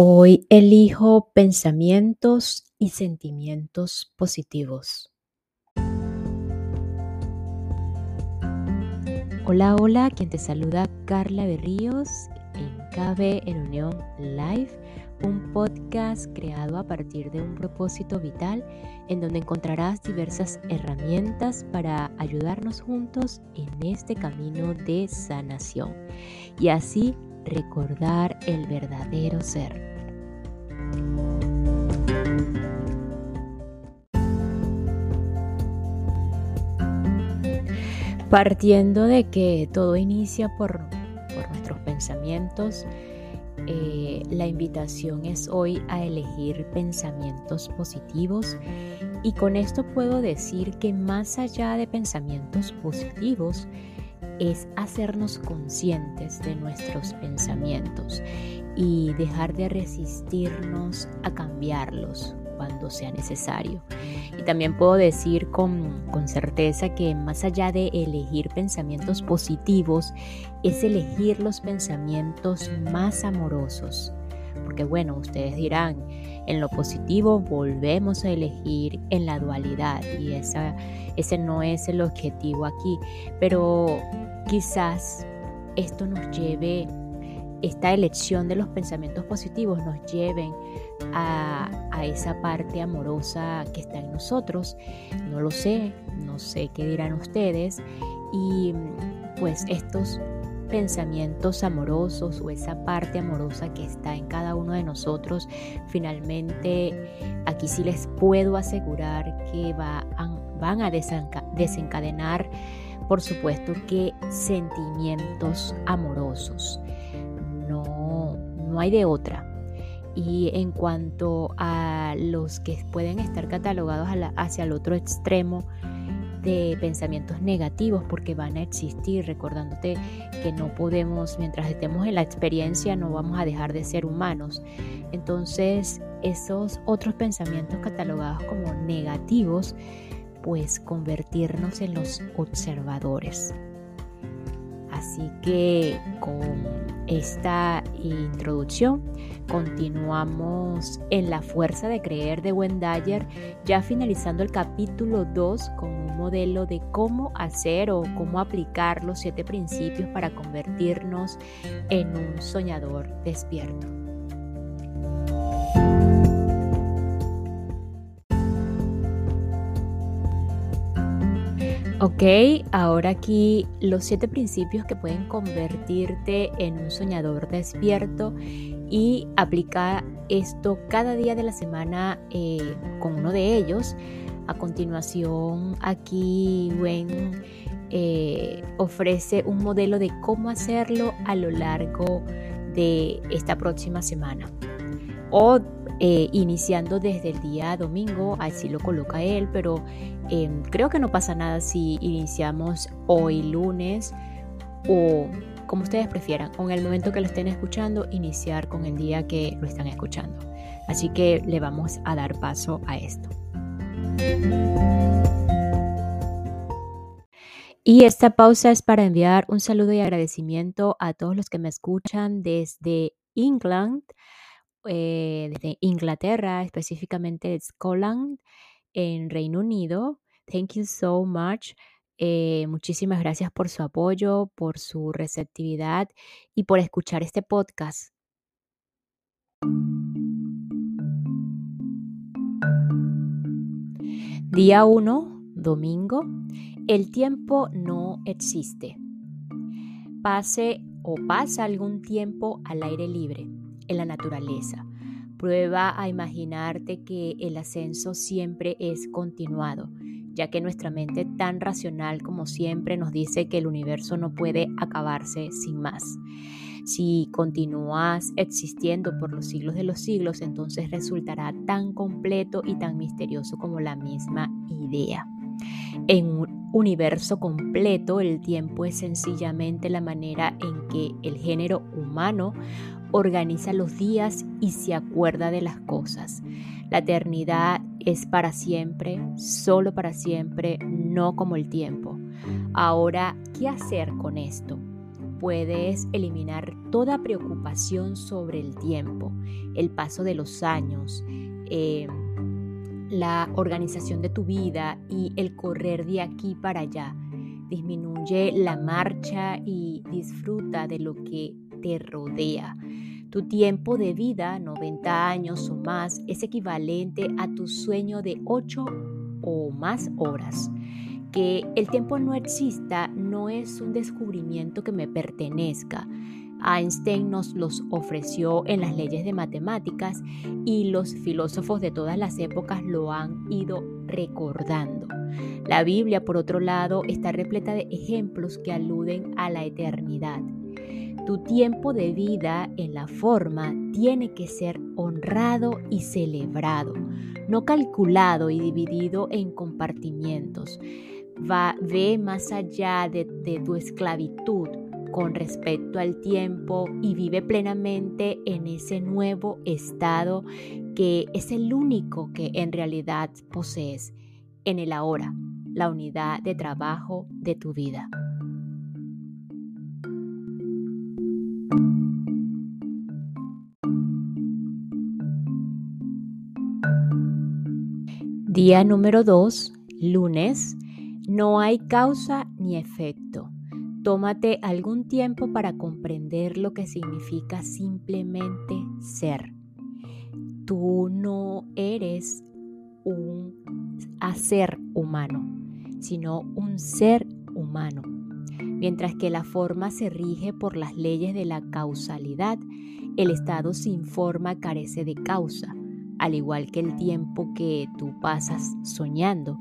Hoy elijo pensamientos y sentimientos positivos. Hola, hola, quien te saluda Carla Berríos en KB en Unión Live, un podcast creado a partir de un propósito vital en donde encontrarás diversas herramientas para ayudarnos juntos en este camino de sanación y así recordar el verdadero ser. Partiendo de que todo inicia por, nuestros pensamientos, eh, la invitación es hoy a elegir pensamientos positivos y con esto puedo decir que más allá de pensamientos positivos, es hacernos conscientes de nuestros pensamientos y dejar de resistirnos a cambiarlos cuando sea necesario. Y también puedo decir con, con, certeza que más allá de elegir pensamientos positivos, es elegir los pensamientos más amorosos. Porque bueno, ustedes dirán, en lo positivo volvemos a elegir en la dualidad y esa, ese no es el objetivo aquí. Pero quizás esto nos lleve esta elección de los pensamientos positivos nos lleven a, esa parte amorosa que está en nosotros. No lo sé, no sé qué dirán ustedes. Y pues estos pensamientos amorosos o esa parte amorosa que está en cada uno de nosotros, finalmente aquí sí les puedo asegurar que van a desencadenar, por supuesto, que sentimientos amorosos no hay de otra. Y en cuanto a los que pueden estar catalogados hacia el otro extremo de pensamientos negativos, porque van a existir, recordándote que no podemos, mientras estemos en la experiencia, no vamos a dejar de ser humanos. Entonces, esos otros pensamientos catalogados como negativos, pues convertirnos en los observadores. Así que con esta introducción continuamos en la fuerza de creer de Wendayer, ya finalizando el capítulo 2 con un modelo de cómo hacer o cómo aplicar los siete principios para convertirnos en un soñador despierto. Ok, ahora aquí los siete principios que pueden convertirte en un soñador despierto y aplicar esto cada día de la semana eh, con uno de ellos. A continuación, aquí Wen eh, ofrece un modelo de cómo hacerlo a lo largo de esta próxima semana. O eh, iniciando desde el día domingo, así lo coloca él, pero em, creo que no pasa nada si iniciamos hoy lunes o como ustedes prefieran, con el momento que lo estén escuchando, iniciar con el día que lo están escuchando. Así que le vamos a dar paso a esto. Y esta pausa es para enviar un saludo y agradecimiento a todos los que me escuchan desde England, eh, desde Inglaterra, específicamente Scotland, en Reino Unido. Thank you so much. Eh, muchísimas gracias por su apoyo, por su receptividad y por escuchar este podcast. Día 1, domingo. El tiempo no existe. Pase o pasa algún tiempo al aire libre en la naturaleza. Prueba a imaginarte que el ascenso siempre es continuado, ya que nuestra mente tan racional como siempre nos dice que el universo no puede acabarse sin más. Si continúas existiendo por los siglos de los siglos, entonces resultará tan completo y tan misterioso como la misma idea. En un universo completo, el tiempo es sencillamente la manera en que el género humano organiza los días y se acuerda de las cosas. La eternidad es para siempre, solo para siempre, no como el tiempo. Ahora, ¿qué hacer con esto? puedes eliminar toda preocupación sobre el tiempo, el paso de los años, em, la organización de tu vida y el correr de aquí para allá. Disminuye la marcha y disfruta de lo que te rodea. Tu tiempo de vida, 90 años o más, es equivalente a tu sueño de 8 o más horas. Que el tiempo no exista no es un descubrimiento que me pertenezca. Einstein nos los ofreció en las leyes de matemáticas y los filósofos de todas las épocas lo han ido recordando. La Biblia, por otro lado, está repleta de ejemplos que aluden a la eternidad. Tu tiempo de vida en la forma tiene que ser honrado y celebrado, no calculado y dividido en compartimientos. Va, ve más allá de, de tu esclavitud con respecto al tiempo y vive plenamente en ese nuevo estado que es el único que en realidad posees, en el ahora, la unidad de trabajo de tu vida. Día número 2, lunes. No hay causa ni efecto. Tómate algún tiempo para comprender lo que significa simplemente ser. Tú no eres un hacer humano, sino un ser humano. Mientras que la forma se rige por las leyes de la causalidad, el estado sin forma carece de causa al igual que el tiempo que tú pasas soñando.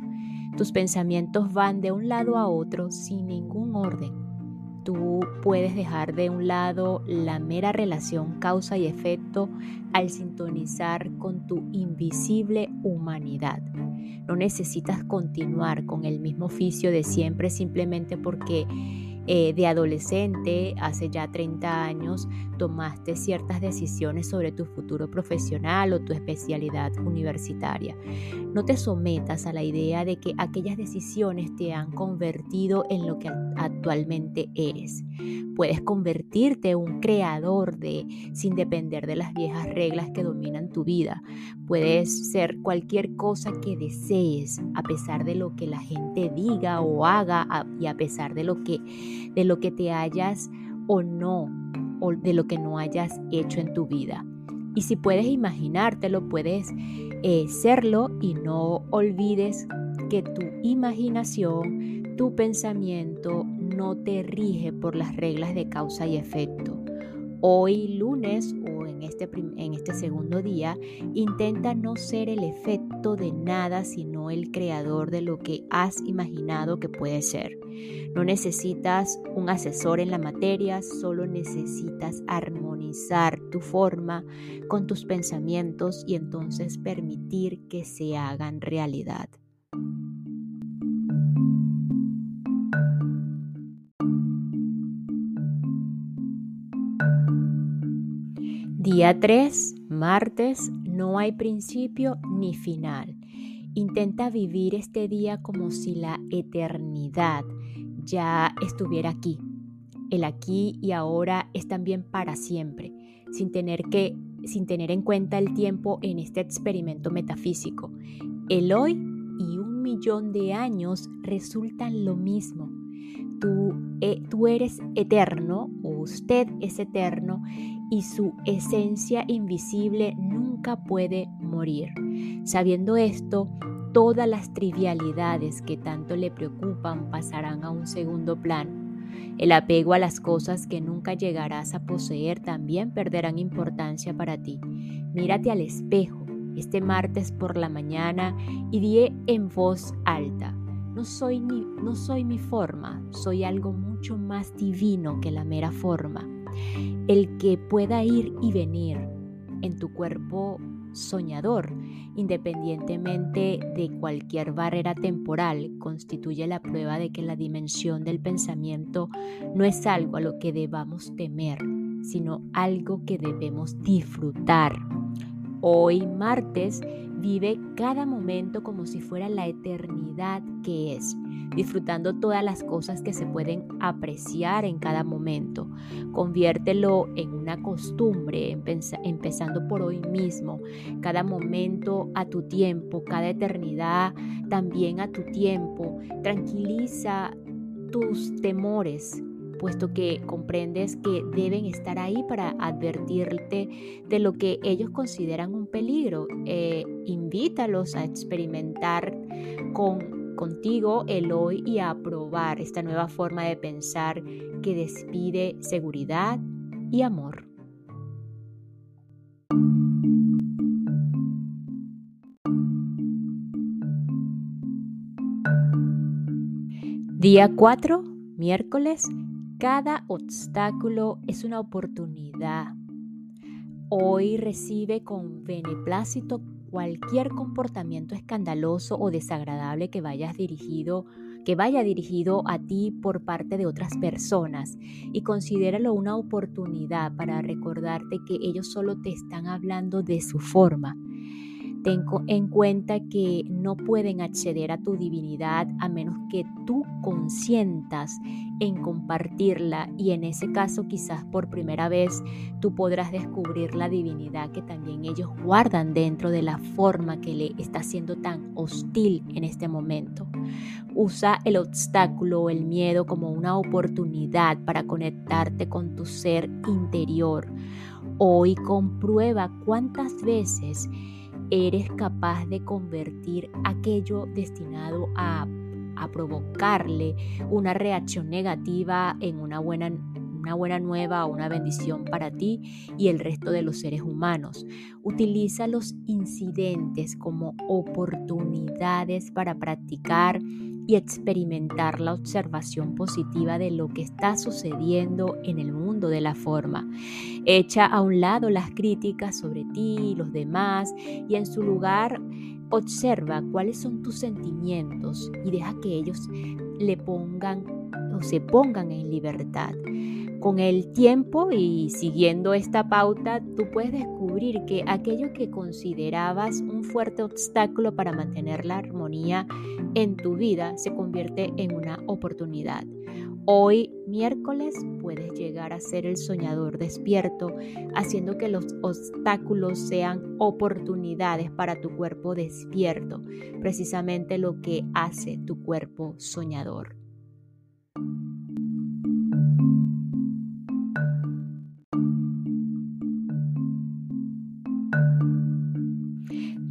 Tus pensamientos van de un lado a otro sin ningún orden. Tú puedes dejar de un lado la mera relación causa y efecto al sintonizar con tu invisible humanidad. No necesitas continuar con el mismo oficio de siempre simplemente porque eh, de adolescente, hace ya 30 años, tomaste ciertas decisiones sobre tu futuro profesional o tu especialidad universitaria. No te sometas a la idea de que aquellas decisiones te han convertido en lo que actualmente eres. Puedes convertirte en un creador de sin depender de las viejas reglas que dominan tu vida. Puedes ser cualquier cosa que desees a pesar de lo que la gente diga o haga y a pesar de lo que de lo que te hayas o no o de lo que no hayas hecho en tu vida. Y si puedes imaginártelo, puedes eh, serlo y no olvides que tu imaginación, tu pensamiento no te rige por las reglas de causa y efecto. Hoy lunes o en este, en este segundo día, intenta no ser el efecto de nada, sino el creador de lo que has imaginado que puede ser. No necesitas un asesor en la materia, solo necesitas armonizar tu forma con tus pensamientos y entonces permitir que se hagan realidad. Día 3, martes, no hay principio ni final. Intenta vivir este día como si la eternidad ya estuviera aquí. El aquí y ahora es también para siempre, sin tener que sin tener en cuenta el tiempo en este experimento metafísico. El hoy y un millón de años resultan lo mismo. Tú, eh, tú eres eterno o usted es eterno y su esencia invisible nunca puede morir. Sabiendo esto, todas las trivialidades que tanto le preocupan pasarán a un segundo plano. El apego a las cosas que nunca llegarás a poseer también perderán importancia para ti. Mírate al espejo este martes por la mañana y di en voz alta. No soy, no soy mi forma, soy algo mucho más divino que la mera forma el que pueda ir y venir en tu cuerpo soñador, independientemente de cualquier barrera temporal, constituye la prueba de que la dimensión del pensamiento no es algo a lo que debamos temer, sino algo que debemos disfrutar. Hoy martes Vive cada momento como si fuera la eternidad que es, disfrutando todas las cosas que se pueden apreciar en cada momento. Conviértelo en una costumbre, empezando por hoy mismo, cada momento a tu tiempo, cada eternidad también a tu tiempo. Tranquiliza tus temores, puesto que comprendes que deben estar ahí para advertirte de lo que ellos consideran un peligro. Eh, invítalos a experimentar con, contigo el hoy y a probar esta nueva forma de pensar que despide seguridad y amor. Día 4, miércoles cada obstáculo es una oportunidad. Hoy recibe con beneplácito cualquier comportamiento escandaloso o desagradable que vayas dirigido que vaya dirigido a ti por parte de otras personas y considéralo una oportunidad para recordarte que ellos solo te están hablando de su forma Ten en cuenta que no pueden acceder a tu divinidad a menos que tú consientas en compartirla y en ese caso quizás por primera vez tú podrás descubrir la divinidad que también ellos guardan dentro de la forma que le está siendo tan hostil en este momento. Usa el obstáculo o el miedo como una oportunidad para conectarte con tu ser interior. Hoy comprueba cuántas veces eres capaz de convertir aquello destinado a, provocarle una reacción negativa en una buena, una buena nueva o una bendición para ti y el resto de los seres humanos. Utiliza los incidentes como oportunidades para practicar y experimentar la observación positiva de lo que está sucediendo en el mundo de la forma. Echa a un lado las críticas sobre ti y los demás y en su lugar observa cuáles son tus sentimientos y deja que ellos le pongan o se pongan en libertad. Con el tiempo y siguiendo esta pauta, tú puedes descubrir que aquello que considerabas un fuerte obstáculo para mantener la armonía en tu vida se convierte en una oportunidad. Hoy, miércoles, puedes llegar a ser el soñador despierto, haciendo que los obstáculos sean oportunidades para tu cuerpo despierto, precisamente lo que hace tu cuerpo soñador.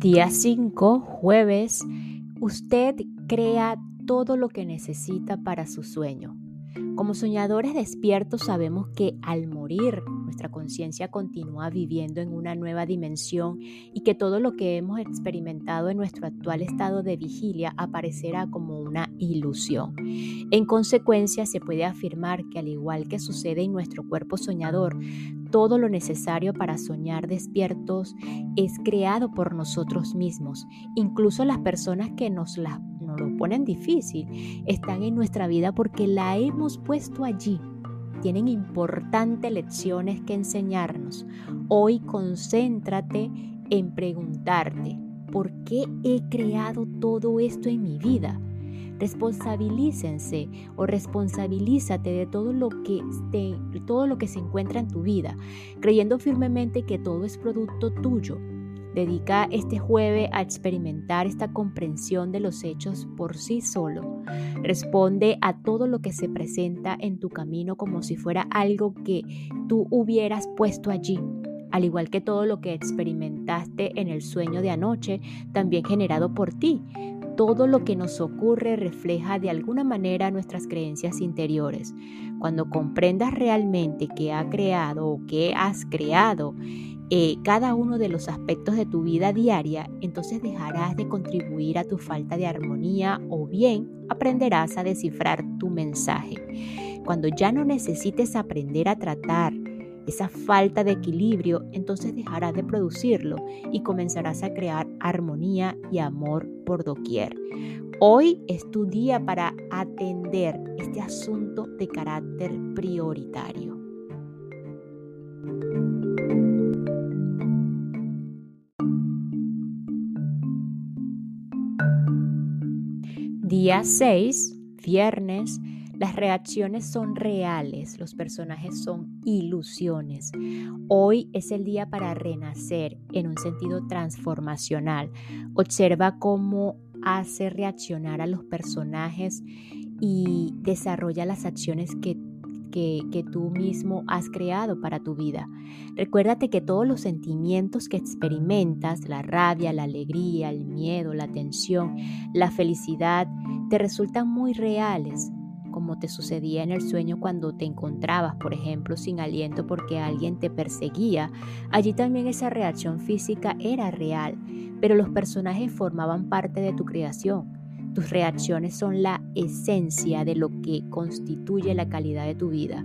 Día 5, jueves, usted crea todo lo que necesita para su sueño. Como soñadores despiertos sabemos que al morir nuestra conciencia continúa viviendo en una nueva dimensión y que todo lo que hemos experimentado en nuestro actual estado de vigilia aparecerá como una ilusión. En consecuencia, se puede afirmar que al igual que sucede en nuestro cuerpo soñador, todo lo necesario para soñar despiertos es creado por nosotros mismos. Incluso las personas que nos las lo ponen difícil, están en nuestra vida porque la hemos puesto allí. Tienen importantes lecciones que enseñarnos. Hoy concéntrate en preguntarte, ¿por qué he creado todo esto en mi vida? Responsabilícense o responsabilízate de todo lo que todo lo que se encuentra en tu vida, creyendo firmemente que todo es producto tuyo Dedica este jueves a experimentar esta comprensión de los hechos por sí solo. Responde a todo lo que se presenta en tu camino como si fuera algo que tú hubieras puesto allí, al igual que todo lo que experimentaste en el sueño de anoche, también generado por ti. Todo lo que nos ocurre refleja de alguna manera nuestras creencias interiores. Cuando comprendas realmente qué ha creado o qué has creado, eh, cada uno de los aspectos de tu vida diaria, entonces dejarás de contribuir a tu falta de armonía o bien aprenderás a descifrar tu mensaje. Cuando ya no necesites aprender a tratar esa falta de equilibrio, entonces dejarás de producirlo y comenzarás a crear armonía y amor por doquier. Hoy es tu día para atender este asunto de carácter prioritario. Día 6, viernes, las reacciones son reales, los personajes son ilusiones. Hoy es el día para renacer en un sentido transformacional. Observa cómo hace reaccionar a los personajes y desarrolla las acciones que que, tú mismo has creado para tu vida. Recuérdate que todos los sentimientos que experimentas, la rabia, la alegría, el miedo, la tensión, la felicidad, te resultan muy reales, como te sucedía en el sueño cuando te encontrabas, por ejemplo, sin aliento porque alguien te perseguía. Allí también esa reacción física era real, pero los personajes formaban parte de tu creación. Tus reacciones son la esencia de lo que constituye la calidad de tu vida.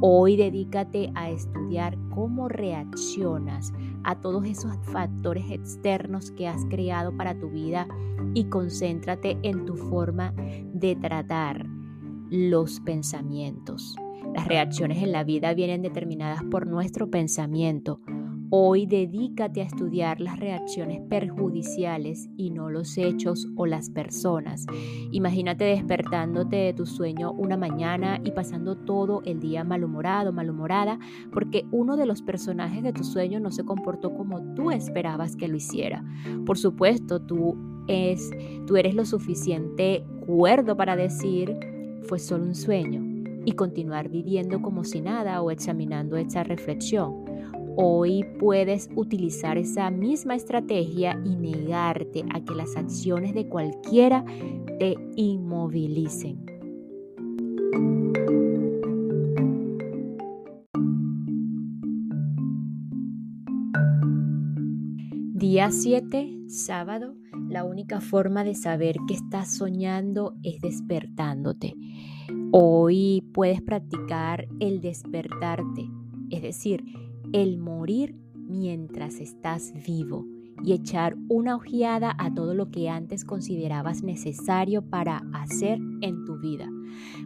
Hoy dedícate a estudiar cómo reaccionas a todos esos factores externos que has creado para tu vida y concéntrate en tu forma de tratar los pensamientos. Las reacciones en la vida vienen determinadas por nuestro pensamiento, Hoy dedícate a estudiar las reacciones perjudiciales y no los hechos o las personas. Imagínate despertándote de tu sueño una mañana y pasando todo el día malhumorado, malhumorada, porque uno de los personajes de tu sueño no se comportó como tú esperabas que lo hiciera. Por supuesto, tú, es, tú eres lo suficiente cuerdo para decir, fue solo un sueño, y continuar viviendo como si nada o examinando esta reflexión. Hoy puedes utilizar esa misma estrategia y negarte a que las acciones de cualquiera te inmovilicen. Día 7, sábado. La única forma de saber que estás soñando es despertándote. Hoy puedes practicar el despertarte, es decir, el morir mientras estás vivo y echar una ojeada a todo lo que antes considerabas necesario para hacer en tu vida.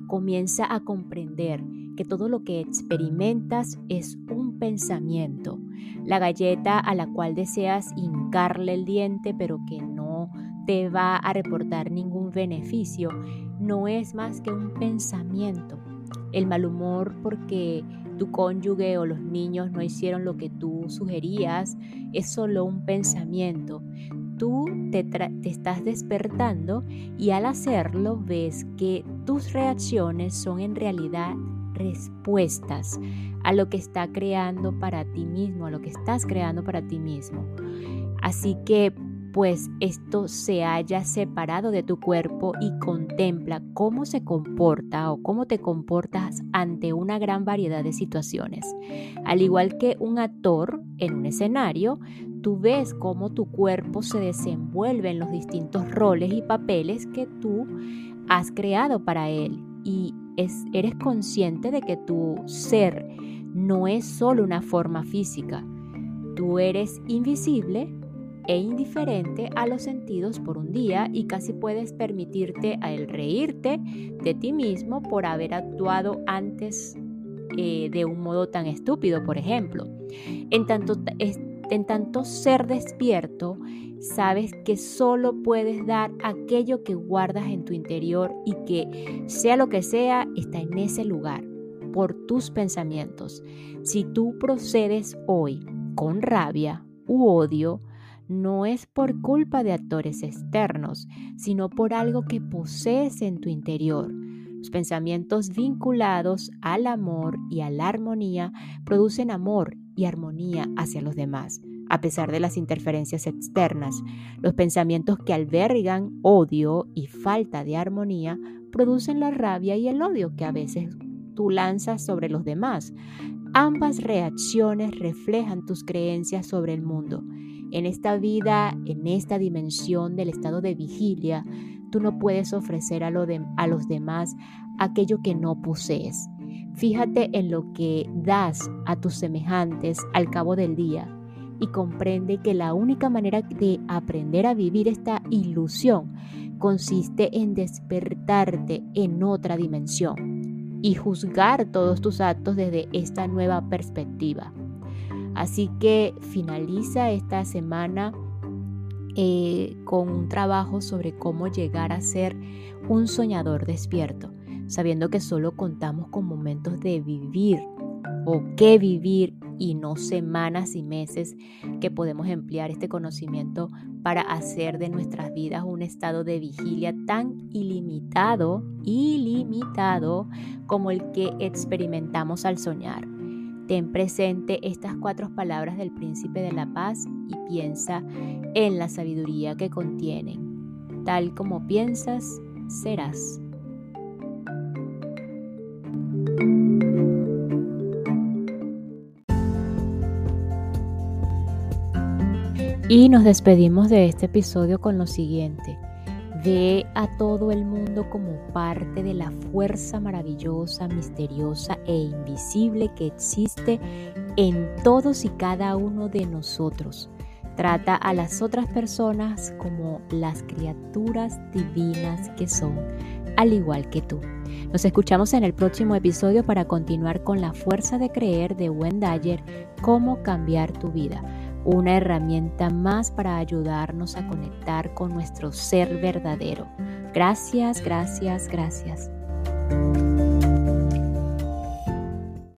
Comienza a comprender que todo lo que experimentas es un pensamiento. La galleta a la cual deseas hincarle el diente pero que te va a reportar ningún beneficio no es más que un pensamiento. El mal humor porque tu cónyuge o los niños no hicieron lo que tú sugerías, es solo un pensamiento. Tú te, estás despertando y al hacerlo ves que tus reacciones son en realidad respuestas a lo que está creando para ti mismo, a lo que estás creando para ti mismo. Así que pues esto se haya separado de tu cuerpo y contempla cómo se comporta o cómo te comportas ante una gran variedad de situaciones. Al igual que un actor en un escenario, tú ves cómo tu cuerpo se desenvuelve en los distintos roles y papeles que tú has creado para él y eres consciente de que tu ser no es solo una forma física. Tú eres invisible, e indiferente a los sentidos por un día y casi puedes permitirte el reírte de ti mismo por haber actuado antes eh, de un modo tan estúpido, por ejemplo. En tanto, en tanto ser despierto, sabes que solo puedes dar aquello que guardas en tu interior y que sea lo que sea, está en ese lugar por tus pensamientos. Si tú procedes hoy con rabia u odio, no es por culpa de actores externos, sino por algo que posees en tu interior. Los pensamientos vinculados al amor y a la armonía producen amor y armonía hacia los demás, a pesar de las interferencias externas. Los pensamientos que albergan odio y falta de armonía producen la rabia y el odio que a veces tú lanzas sobre los demás. Ambas reacciones reflejan tus creencias sobre el mundo en esta vida, en esta dimensión del estado de vigilia, tú no puedes ofrecer a, los demás aquello que no posees. Fíjate en lo que das a tus semejantes al cabo del día y comprende que la única manera de aprender a vivir esta ilusión consiste en despertarte en otra dimensión y juzgar todos tus actos desde esta nueva perspectiva. Así que finaliza esta semana eh, con un trabajo sobre cómo llegar a ser un soñador despierto, sabiendo que solo contamos con momentos de vivir o que vivir y no semanas y meses que podemos emplear este conocimiento para hacer de nuestras vidas un estado de vigilia tan ilimitado, ilimitado como el que experimentamos al soñar. Ten presente estas cuatro palabras del príncipe de la paz y piensa en la sabiduría que contienen. Tal como piensas, serás. Y nos despedimos de este episodio con lo siguiente. Ve a todo el mundo como parte de la fuerza maravillosa, misteriosa e invisible que existe en todos y cada uno de nosotros. Trata a las otras personas como las criaturas divinas que son, al igual que tú. Nos escuchamos en el próximo episodio para continuar con la fuerza de creer de Wendayer, cómo cambiar tu vida una herramienta más para ayudarnos a conectar con nuestro ser verdadero. Gracias, gracias, gracias.